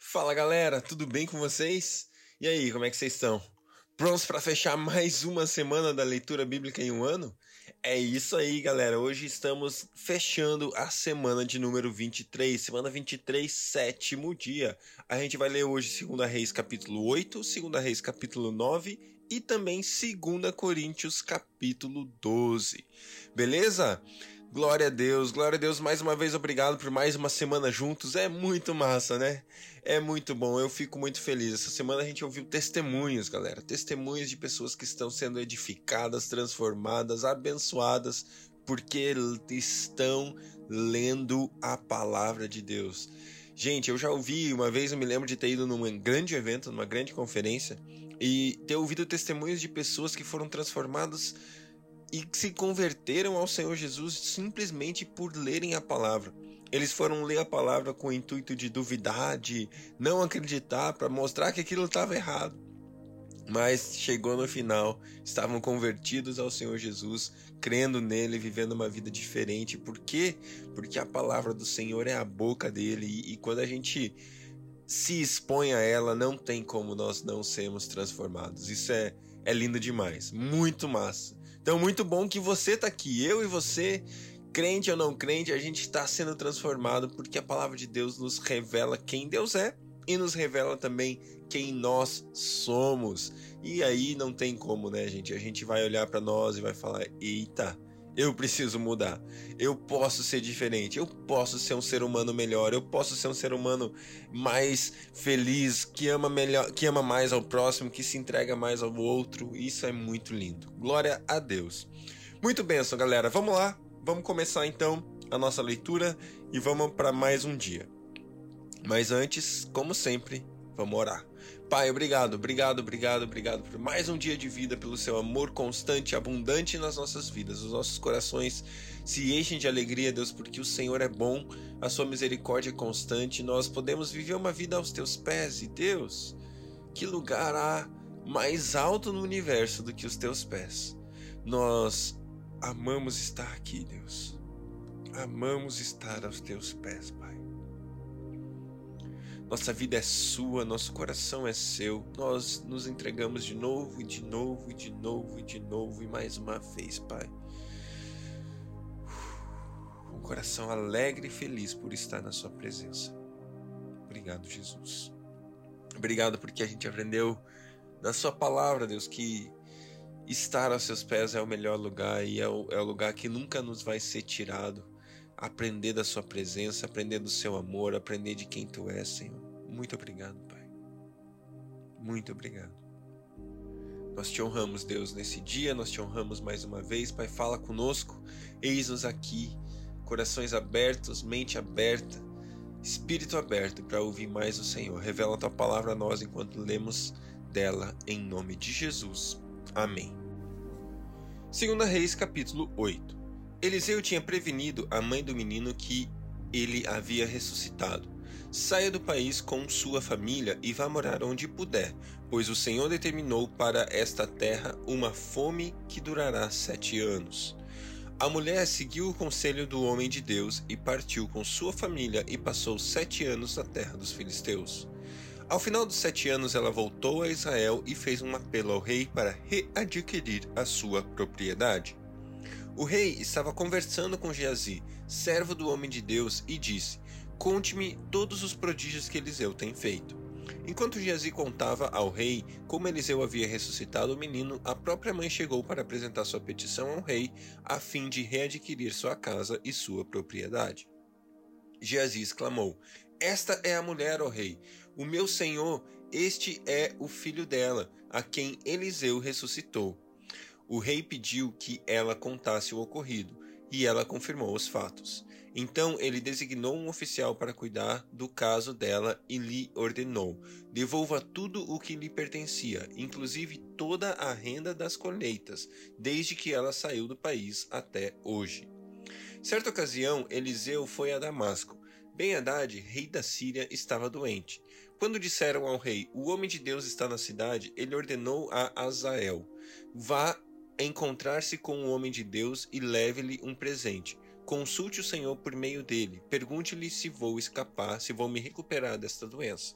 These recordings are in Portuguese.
Fala galera, tudo bem com vocês? E aí, como é que vocês estão? Prontos para fechar mais uma semana da leitura bíblica em um ano? É isso aí, galera. Hoje estamos fechando a semana de número 23, semana 23, sétimo dia. A gente vai ler hoje 2 Reis capítulo 8, 2 Reis capítulo 9 e também 2 Coríntios capítulo 12. Beleza? Glória a Deus, glória a Deus, mais uma vez obrigado por mais uma semana juntos. É muito massa, né? É muito bom, eu fico muito feliz. Essa semana a gente ouviu testemunhos, galera. Testemunhos de pessoas que estão sendo edificadas, transformadas, abençoadas, porque estão lendo a palavra de Deus. Gente, eu já ouvi, uma vez eu me lembro de ter ido num grande evento, numa grande conferência, e ter ouvido testemunhos de pessoas que foram transformadas e se converteram ao Senhor Jesus simplesmente por lerem a palavra. Eles foram ler a palavra com o intuito de duvidar, de não acreditar, para mostrar que aquilo estava errado. Mas chegou no final, estavam convertidos ao Senhor Jesus, crendo nele, vivendo uma vida diferente. Por quê? Porque a palavra do Senhor é a boca dele e, e quando a gente se expõe a ela, não tem como nós não sermos transformados. Isso é, é lindo demais, muito massa. Então, muito bom que você tá aqui, eu e você, crente ou não crente, a gente está sendo transformado porque a palavra de Deus nos revela quem Deus é e nos revela também quem nós somos. E aí não tem como, né, gente? A gente vai olhar para nós e vai falar: "Eita, eu preciso mudar. Eu posso ser diferente. Eu posso ser um ser humano melhor. Eu posso ser um ser humano mais feliz, que ama melhor, que ama mais ao próximo, que se entrega mais ao outro. Isso é muito lindo. Glória a Deus. Muito bem, galera. Vamos lá. Vamos começar então a nossa leitura e vamos para mais um dia. Mas antes, como sempre, vamos orar. Pai, obrigado, obrigado, obrigado, obrigado por mais um dia de vida, pelo seu amor constante e abundante nas nossas vidas. Os nossos corações se enchem de alegria, Deus, porque o Senhor é bom, a sua misericórdia é constante. Nós podemos viver uma vida aos teus pés. E Deus, que lugar há mais alto no universo do que os teus pés? Nós amamos estar aqui, Deus. Amamos estar aos teus pés. Nossa vida é sua, nosso coração é seu. Nós nos entregamos de novo e de novo e de novo e de novo e mais uma vez, Pai. Um coração alegre e feliz por estar na Sua presença. Obrigado, Jesus. Obrigado porque a gente aprendeu na Sua palavra, Deus, que estar aos Seus pés é o melhor lugar e é o, é o lugar que nunca nos vai ser tirado aprender da Sua presença, aprender do Seu amor, aprender de quem Tu és, Senhor. Muito obrigado, Pai. Muito obrigado. Nós te honramos, Deus, nesse dia, nós te honramos mais uma vez. Pai, fala conosco, eis-nos aqui, corações abertos, mente aberta, espírito aberto para ouvir mais o Senhor. Revela a tua palavra a nós enquanto lemos dela, em nome de Jesus. Amém. 2 Reis, capítulo 8. Eliseu tinha prevenido a mãe do menino que ele havia ressuscitado. Saia do país com sua família e vá morar onde puder, pois o Senhor determinou para esta terra uma fome que durará sete anos. A mulher seguiu o conselho do homem de Deus e partiu com sua família e passou sete anos na terra dos filisteus. Ao final dos sete anos, ela voltou a Israel e fez um apelo ao rei para readquirir a sua propriedade. O rei estava conversando com Geazi, servo do homem de Deus, e disse: Conte-me todos os prodígios que Eliseu tem feito. Enquanto Geazi contava ao rei como Eliseu havia ressuscitado o menino, a própria mãe chegou para apresentar sua petição ao rei, a fim de readquirir sua casa e sua propriedade. Geazi exclamou: Esta é a mulher, ó rei. O meu senhor, este é o filho dela, a quem Eliseu ressuscitou. O rei pediu que ela contasse o ocorrido, e ela confirmou os fatos. Então ele designou um oficial para cuidar do caso dela e lhe ordenou: devolva tudo o que lhe pertencia, inclusive toda a renda das colheitas, desde que ela saiu do país até hoje. Certa ocasião, Eliseu foi a Damasco. Ben Haddad, rei da Síria, estava doente. Quando disseram ao rei: O homem de Deus está na cidade, ele ordenou a Azael: Vá encontrar-se com o homem de Deus e leve-lhe um presente. Consulte o Senhor por meio dele. Pergunte-lhe se vou escapar, se vou me recuperar desta doença.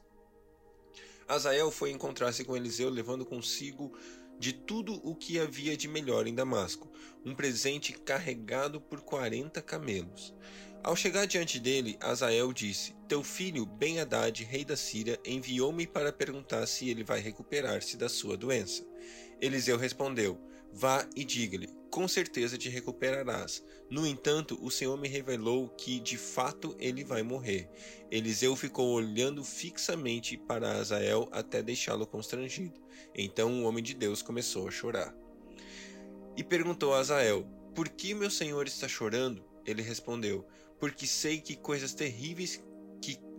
Azael foi encontrar-se com Eliseu, levando consigo de tudo o que havia de melhor em Damasco, um presente carregado por quarenta camelos. Ao chegar diante dele, Azael disse: Teu filho Ben-Hadad, rei da Síria, enviou-me para perguntar se ele vai recuperar-se da sua doença. Eliseu respondeu: Vá e diga-lhe: Com certeza te recuperarás. No entanto, o Senhor me revelou que de fato ele vai morrer. Eliseu ficou olhando fixamente para Azael até deixá-lo constrangido. Então o homem de Deus começou a chorar. E perguntou a Azael: Por que meu senhor está chorando? Ele respondeu: porque sei que coisas terríveis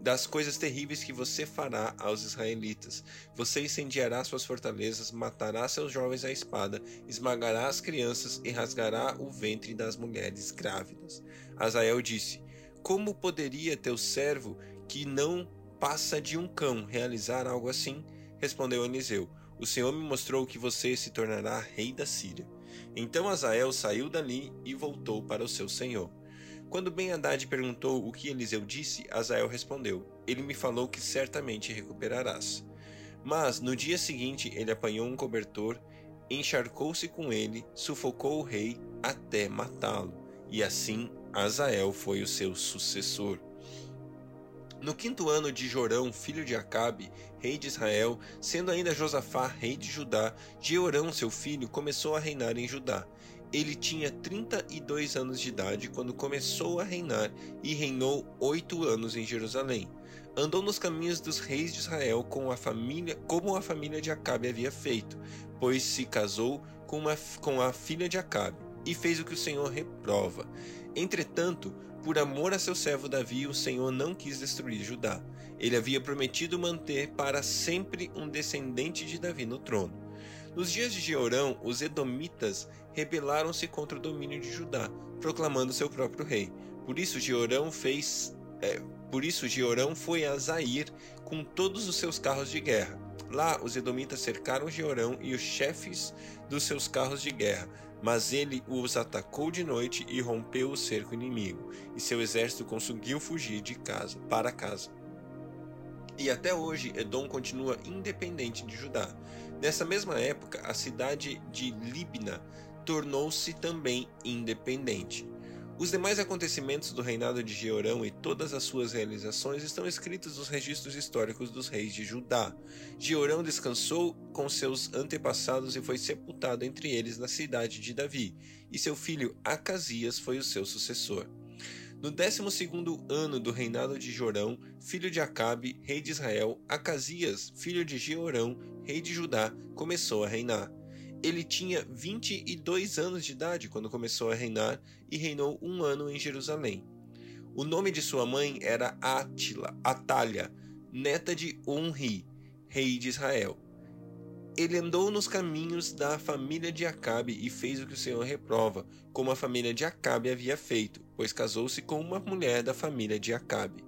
das coisas terríveis que você fará aos israelitas. Você incendiará suas fortalezas, matará seus jovens à espada, esmagará as crianças e rasgará o ventre das mulheres grávidas. Azael disse: Como poderia teu servo, que não passa de um cão, realizar algo assim? Respondeu Eliseu: O Senhor me mostrou que você se tornará rei da Síria. Então Azael saiu dali e voltou para o seu senhor. Quando Ben-Hadad perguntou o que Eliseu disse, Azael respondeu: Ele me falou que certamente recuperarás. Mas no dia seguinte ele apanhou um cobertor, encharcou-se com ele, sufocou o rei até matá-lo, e assim Azael foi o seu sucessor. No quinto ano de Jorão, filho de Acabe, rei de Israel, sendo ainda Josafá rei de Judá, Jeorão, seu filho, começou a reinar em Judá. Ele tinha 32 anos de idade quando começou a reinar e reinou oito anos em Jerusalém. Andou nos caminhos dos reis de Israel com a família, como a família de Acabe havia feito, pois se casou com, uma, com a filha de Acabe e fez o que o Senhor reprova. Entretanto, por amor a seu servo Davi, o Senhor não quis destruir Judá. Ele havia prometido manter para sempre um descendente de Davi no trono. Nos dias de Jeorão, os edomitas rebelaram-se contra o domínio de Judá, proclamando seu próprio rei. Por isso Jeorão fez, é, por isso Jeorão foi a Zair com todos os seus carros de guerra. Lá os edomitas cercaram Jeorão e os chefes dos seus carros de guerra, mas ele os atacou de noite e rompeu o cerco inimigo, e seu exército conseguiu fugir de casa para casa. E até hoje Edom continua independente de Judá. Nessa mesma época, a cidade de Libna tornou-se também independente. Os demais acontecimentos do reinado de Jeorão e todas as suas realizações estão escritos nos registros históricos dos reis de Judá. Jeorão descansou com seus antepassados e foi sepultado entre eles na cidade de Davi, e seu filho Acasias foi o seu sucessor. No 12 ano do reinado de Jorão, filho de Acabe, rei de Israel, Acasias, filho de Jeorão, rei de Judá, começou a reinar. Ele tinha 22 anos de idade quando começou a reinar e reinou um ano em Jerusalém. O nome de sua mãe era Átila, Atalha, neta de Onri, rei de Israel. Ele andou nos caminhos da família de Acabe e fez o que o Senhor reprova, como a família de Acabe havia feito, pois casou-se com uma mulher da família de Acabe.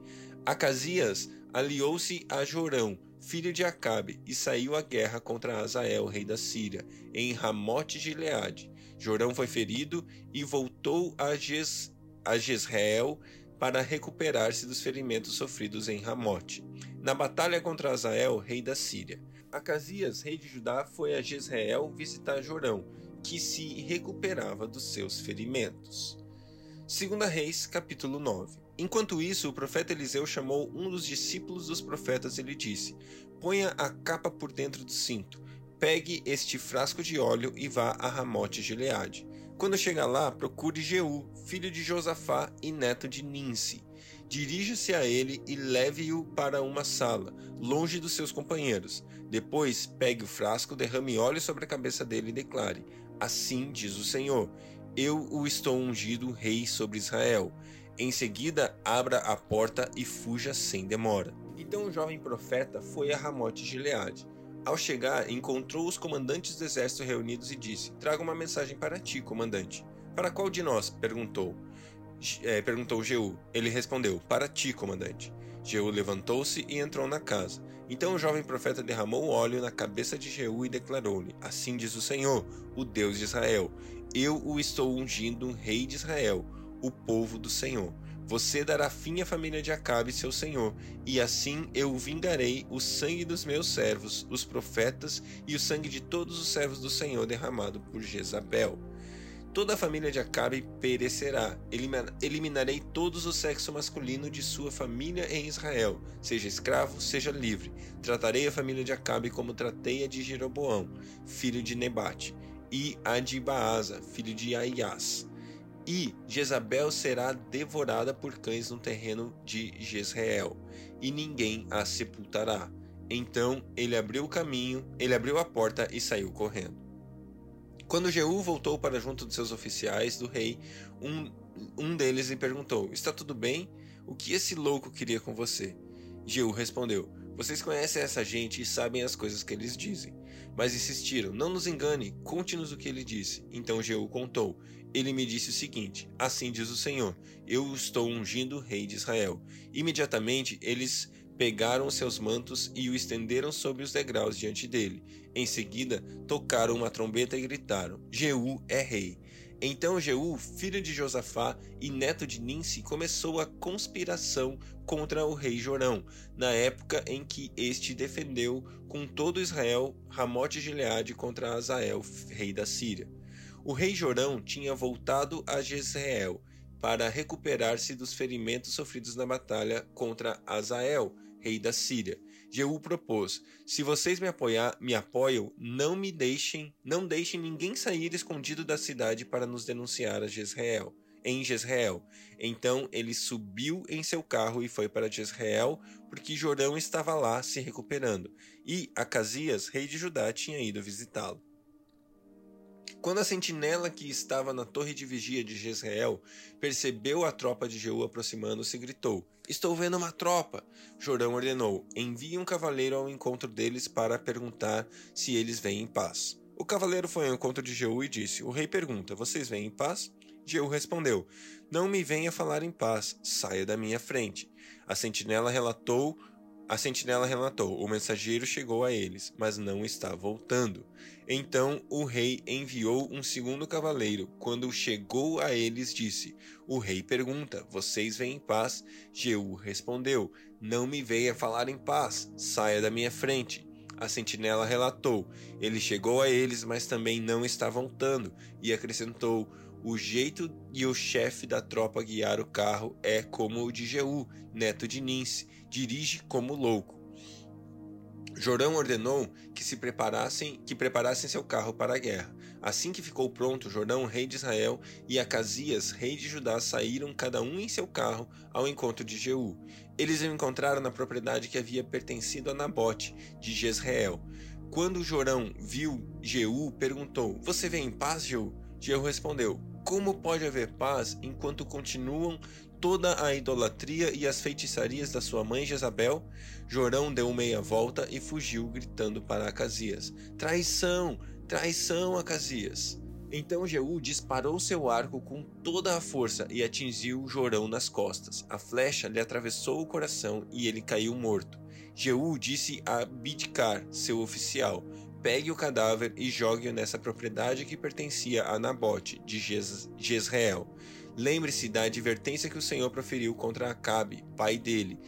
Acasias aliou-se a Jorão, filho de Acabe, e saiu à guerra contra Azael, rei da Síria, em Ramote de Leade. Jorão foi ferido e voltou a, Jez, a Jezreel para recuperar-se dos ferimentos sofridos em Ramote, na batalha contra Azael, rei da Síria. Acasias, rei de Judá, foi a Jezreel visitar Jorão, que se recuperava dos seus ferimentos. 2 Reis, capítulo 9. Enquanto isso, o profeta Eliseu chamou um dos discípulos dos profetas e lhe disse: Ponha a capa por dentro do cinto, pegue este frasco de óleo e vá a Ramote Gileade. Quando chegar lá, procure Jeú, filho de Josafá e neto de Ninsi. Dirija-se a ele e leve-o para uma sala, longe dos seus companheiros. Depois, pegue o frasco, derrame óleo sobre a cabeça dele e declare: Assim diz o Senhor: Eu o estou ungido rei sobre Israel. Em seguida, abra a porta e fuja sem demora. Então o jovem profeta foi a Ramote Gileade. Ao chegar, encontrou os comandantes do exército reunidos e disse: Traga uma mensagem para ti, comandante. Para qual de nós? perguntou. É, perguntou Jeú. Ele respondeu: Para ti, comandante. Jeú levantou-se e entrou na casa. Então o jovem profeta derramou óleo na cabeça de Jeú e declarou-lhe: Assim diz o Senhor, o Deus de Israel: Eu o estou ungindo rei de Israel, o povo do Senhor. Você dará fim à família de Acabe, seu senhor, e assim eu vingarei o sangue dos meus servos, os profetas, e o sangue de todos os servos do Senhor derramado por Jezabel. Toda a família de Acabe perecerá. Eliminarei todos o sexo masculino de sua família em Israel, seja escravo, seja livre. Tratarei a família de Acabe como tratei a de Jeroboão, filho de Nebate, e a de Baasa, filho de Aias e Jezabel será devorada por cães no terreno de Jezreel, e ninguém a sepultará. Então ele abriu o caminho, ele abriu a porta e saiu correndo. Quando Jeú voltou para junto dos seus oficiais do rei, um, um deles lhe perguntou: Está tudo bem? O que esse louco queria com você? Jeú respondeu: Vocês conhecem essa gente e sabem as coisas que eles dizem. Mas insistiram: Não nos engane, conte-nos o que ele disse. Então Jeú contou: ele me disse o seguinte: Assim diz o Senhor: Eu estou ungindo o rei de Israel. Imediatamente eles pegaram seus mantos e o estenderam sobre os degraus diante dele. Em seguida, tocaram uma trombeta e gritaram: Jeú é rei. Então Jeú, filho de Josafá e neto de Ninsi, começou a conspiração contra o rei Jorão, na época em que este defendeu com todo Israel Ramote Gileade contra Azael, rei da Síria. O rei Jorão tinha voltado a Jezreel para recuperar-se dos ferimentos sofridos na batalha contra Azael, rei da Síria. Jeú propôs: Se vocês me apoiar, me apoiam, não me deixem, não deixem ninguém sair escondido da cidade para nos denunciar a Jezreel, em Jezreel. Então ele subiu em seu carro e foi para Jezreel, porque Jorão estava lá se recuperando, e Acasias, rei de Judá, tinha ido visitá-lo. Quando a sentinela que estava na torre de vigia de Jezreel percebeu a tropa de Jeú aproximando-se, gritou: Estou vendo uma tropa! Jorão ordenou: Envie um cavaleiro ao encontro deles para perguntar se eles vêm em paz. O cavaleiro foi ao encontro de Jeú e disse: O rei pergunta: Vocês vêm em paz? Jeú respondeu: Não me venha falar em paz, saia da minha frente. A sentinela relatou a sentinela relatou: O mensageiro chegou a eles, mas não está voltando. Então o rei enviou um segundo cavaleiro. Quando chegou a eles, disse: O rei pergunta: Vocês vêm em paz? Jeú respondeu: Não me venha falar em paz, saia da minha frente. A sentinela relatou: Ele chegou a eles, mas também não está voltando. E acrescentou: o jeito e o chefe da tropa guiar o carro é como o de Jeú, neto de Ninse, dirige como louco. Jorão ordenou que se preparassem, que preparassem seu carro para a guerra. Assim que ficou pronto, Jorão, rei de Israel, e Acasias, rei de Judá, saíram cada um em seu carro ao encontro de Jeú. Eles o encontraram na propriedade que havia pertencido a Nabote, de Jezreel. Quando Jorão viu Jeú, perguntou: Você vem em paz, Jeú? Jeú respondeu: como pode haver paz enquanto continuam toda a idolatria e as feitiçarias da sua mãe Jezabel? Jorão deu meia volta e fugiu, gritando para Acasias: Traição! Traição, Acasias! Então Jeú disparou seu arco com toda a força e atingiu Jorão nas costas. A flecha lhe atravessou o coração e ele caiu morto. Jeú disse a Bidkar, seu oficial: pegue o cadáver e jogue-o nessa propriedade que pertencia a Nabote, de Jezreel. Lembre-se da advertência que o Senhor proferiu contra Acabe, pai dele,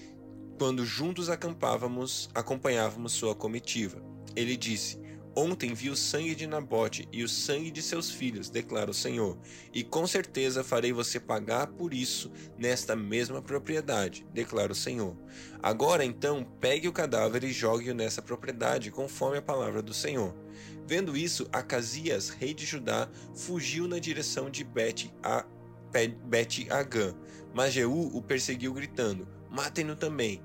quando juntos acampávamos, acompanhávamos sua comitiva. Ele disse: Ontem vi o sangue de Nabote e o sangue de seus filhos, declara o Senhor, e com certeza farei você pagar por isso nesta mesma propriedade, declara o Senhor. Agora então, pegue o cadáver e jogue-o nessa propriedade, conforme a palavra do Senhor. Vendo isso, Acasias, rei de Judá, fugiu na direção de Bet, a, Bet Agã, mas Jeú o perseguiu gritando: Matem-no também.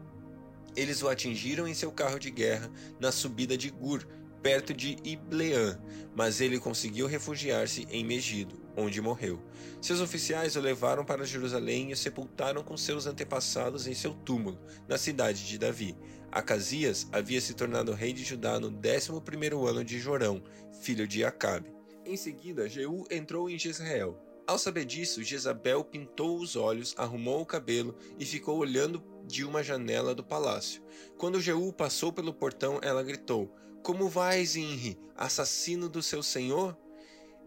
Eles o atingiram em seu carro de guerra na subida de Gur, perto de Ibleã, mas ele conseguiu refugiar-se em Megido, onde morreu. Seus oficiais o levaram para Jerusalém e o sepultaram com seus antepassados em seu túmulo, na cidade de Davi. Acasias havia se tornado rei de Judá no 11º ano de Jorão, filho de Acabe. Em seguida, Jeú entrou em Jezreel. Ao saber disso, Jezabel pintou os olhos, arrumou o cabelo e ficou olhando de uma janela do palácio. Quando Jeú passou pelo portão, ela gritou: como vais, Inri, assassino do seu senhor?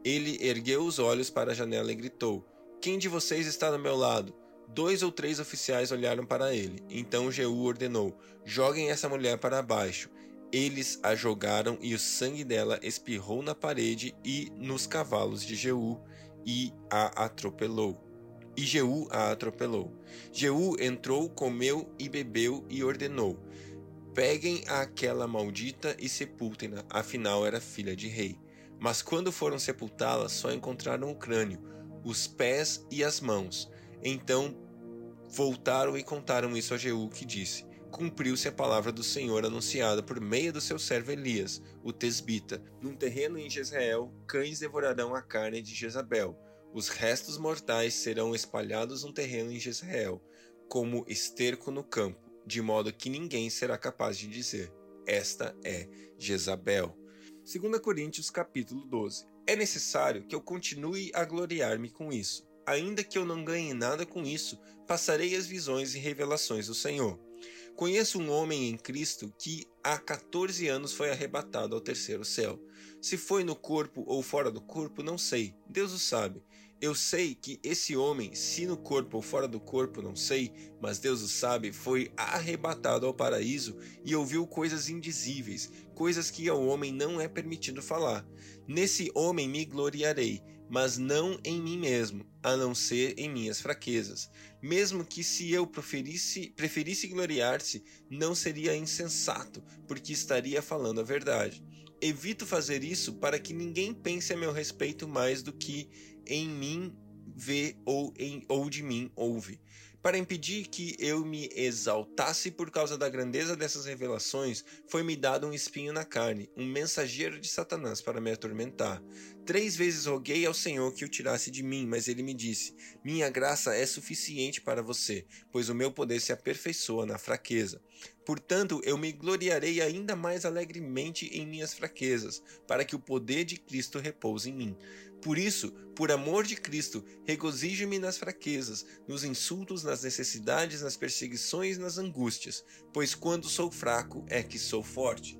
Ele ergueu os olhos para a janela e gritou: Quem de vocês está do meu lado? Dois ou três oficiais olharam para ele. Então Jeú ordenou: Joguem essa mulher para baixo. Eles a jogaram e o sangue dela espirrou na parede e nos cavalos de Jeú e a atropelou. E Jeú a atropelou. Jeú entrou, comeu e bebeu e ordenou: Peguem aquela maldita e sepultem-na, afinal era filha de rei. Mas quando foram sepultá-la, só encontraram o crânio, os pés e as mãos. Então voltaram e contaram isso a Jeú, que disse: Cumpriu-se a palavra do Senhor anunciada por meio do seu servo Elias, o tesbita. Num terreno em Jezreel, cães devorarão a carne de Jezabel. Os restos mortais serão espalhados num terreno em Jezreel, como esterco no campo, de modo que ninguém será capaz de dizer: Esta é Jezabel. 2 Coríntios capítulo 12. É necessário que eu continue a gloriar-me com isso ainda que eu não ganhe nada com isso, passarei as visões e revelações do Senhor. Conheço um homem em Cristo que há 14 anos foi arrebatado ao terceiro céu. Se foi no corpo ou fora do corpo, não sei. Deus o sabe. Eu sei que esse homem, se no corpo ou fora do corpo, não sei, mas Deus o sabe, foi arrebatado ao paraíso e ouviu coisas indizíveis, coisas que ao homem não é permitido falar. Nesse homem me gloriarei, mas não em mim mesmo, a não ser em minhas fraquezas. Mesmo que se eu preferisse, preferisse gloriar-se, não seria insensato, porque estaria falando a verdade. Evito fazer isso para que ninguém pense a meu respeito mais do que em mim vê ou, em, ou de mim ouve. Para impedir que eu me exaltasse por causa da grandeza dessas revelações, foi-me dado um espinho na carne, um mensageiro de Satanás para me atormentar. Três vezes roguei ao Senhor que o tirasse de mim, mas ele me disse: Minha graça é suficiente para você, pois o meu poder se aperfeiçoa na fraqueza. Portanto, eu me gloriarei ainda mais alegremente em minhas fraquezas, para que o poder de Cristo repouse em mim. Por isso, por amor de Cristo, regozijo-me nas fraquezas, nos insultos, nas necessidades, nas perseguições, nas angústias, pois quando sou fraco é que sou forte.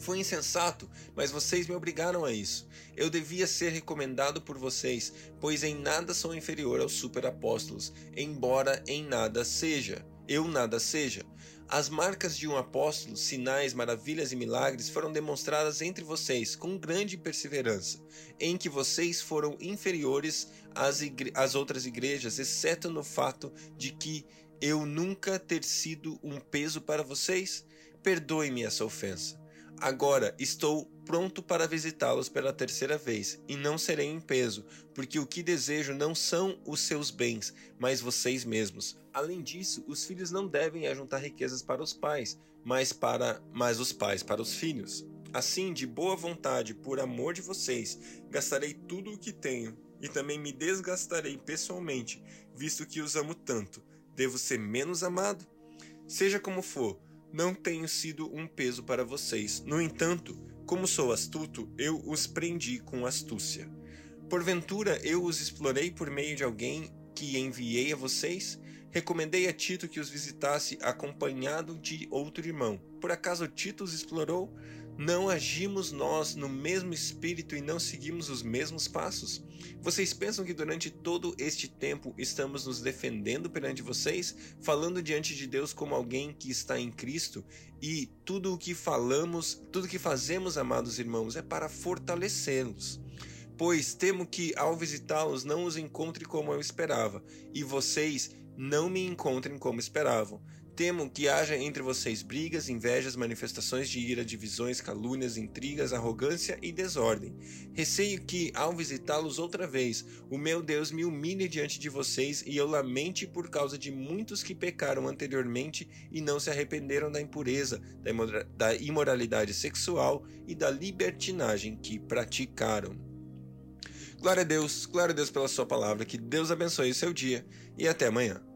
Foi insensato, mas vocês me obrigaram a isso. Eu devia ser recomendado por vocês, pois em nada sou inferior aos superapóstolos, embora em nada seja. Eu nada seja. As marcas de um apóstolo, sinais, maravilhas e milagres foram demonstradas entre vocês com grande perseverança, em que vocês foram inferiores às, às outras igrejas, exceto no fato de que eu nunca ter sido um peso para vocês? Perdoe-me essa ofensa. Agora estou pronto para visitá-los pela terceira vez, e não serei em peso, porque o que desejo não são os seus bens, mas vocês mesmos. Além disso, os filhos não devem ajuntar riquezas para os pais, mas para mas os pais para os filhos. Assim, de boa vontade, por amor de vocês, gastarei tudo o que tenho, e também me desgastarei pessoalmente, visto que os amo tanto. Devo ser menos amado? Seja como for, não tenho sido um peso para vocês. No entanto, como sou astuto, eu os prendi com astúcia. Porventura eu os explorei por meio de alguém que enviei a vocês? Recomendei a Tito que os visitasse acompanhado de outro irmão. Por acaso Tito os explorou? Não agimos nós no mesmo espírito e não seguimos os mesmos passos? Vocês pensam que durante todo este tempo estamos nos defendendo perante vocês, falando diante de Deus como alguém que está em Cristo? E tudo o que falamos, tudo o que fazemos, amados irmãos, é para fortalecê-los pois temo que ao visitá-los não os encontre como eu esperava, e vocês não me encontrem como esperavam. Temo que haja entre vocês brigas, invejas, manifestações de ira, divisões, calúnias, intrigas, arrogância e desordem. Receio que, ao visitá-los outra vez, o meu Deus me humilhe diante de vocês e eu lamente por causa de muitos que pecaram anteriormente e não se arrependeram da impureza, da imoralidade sexual e da libertinagem que praticaram. Glória a Deus, glória a Deus pela Sua palavra, que Deus abençoe o seu dia e até amanhã.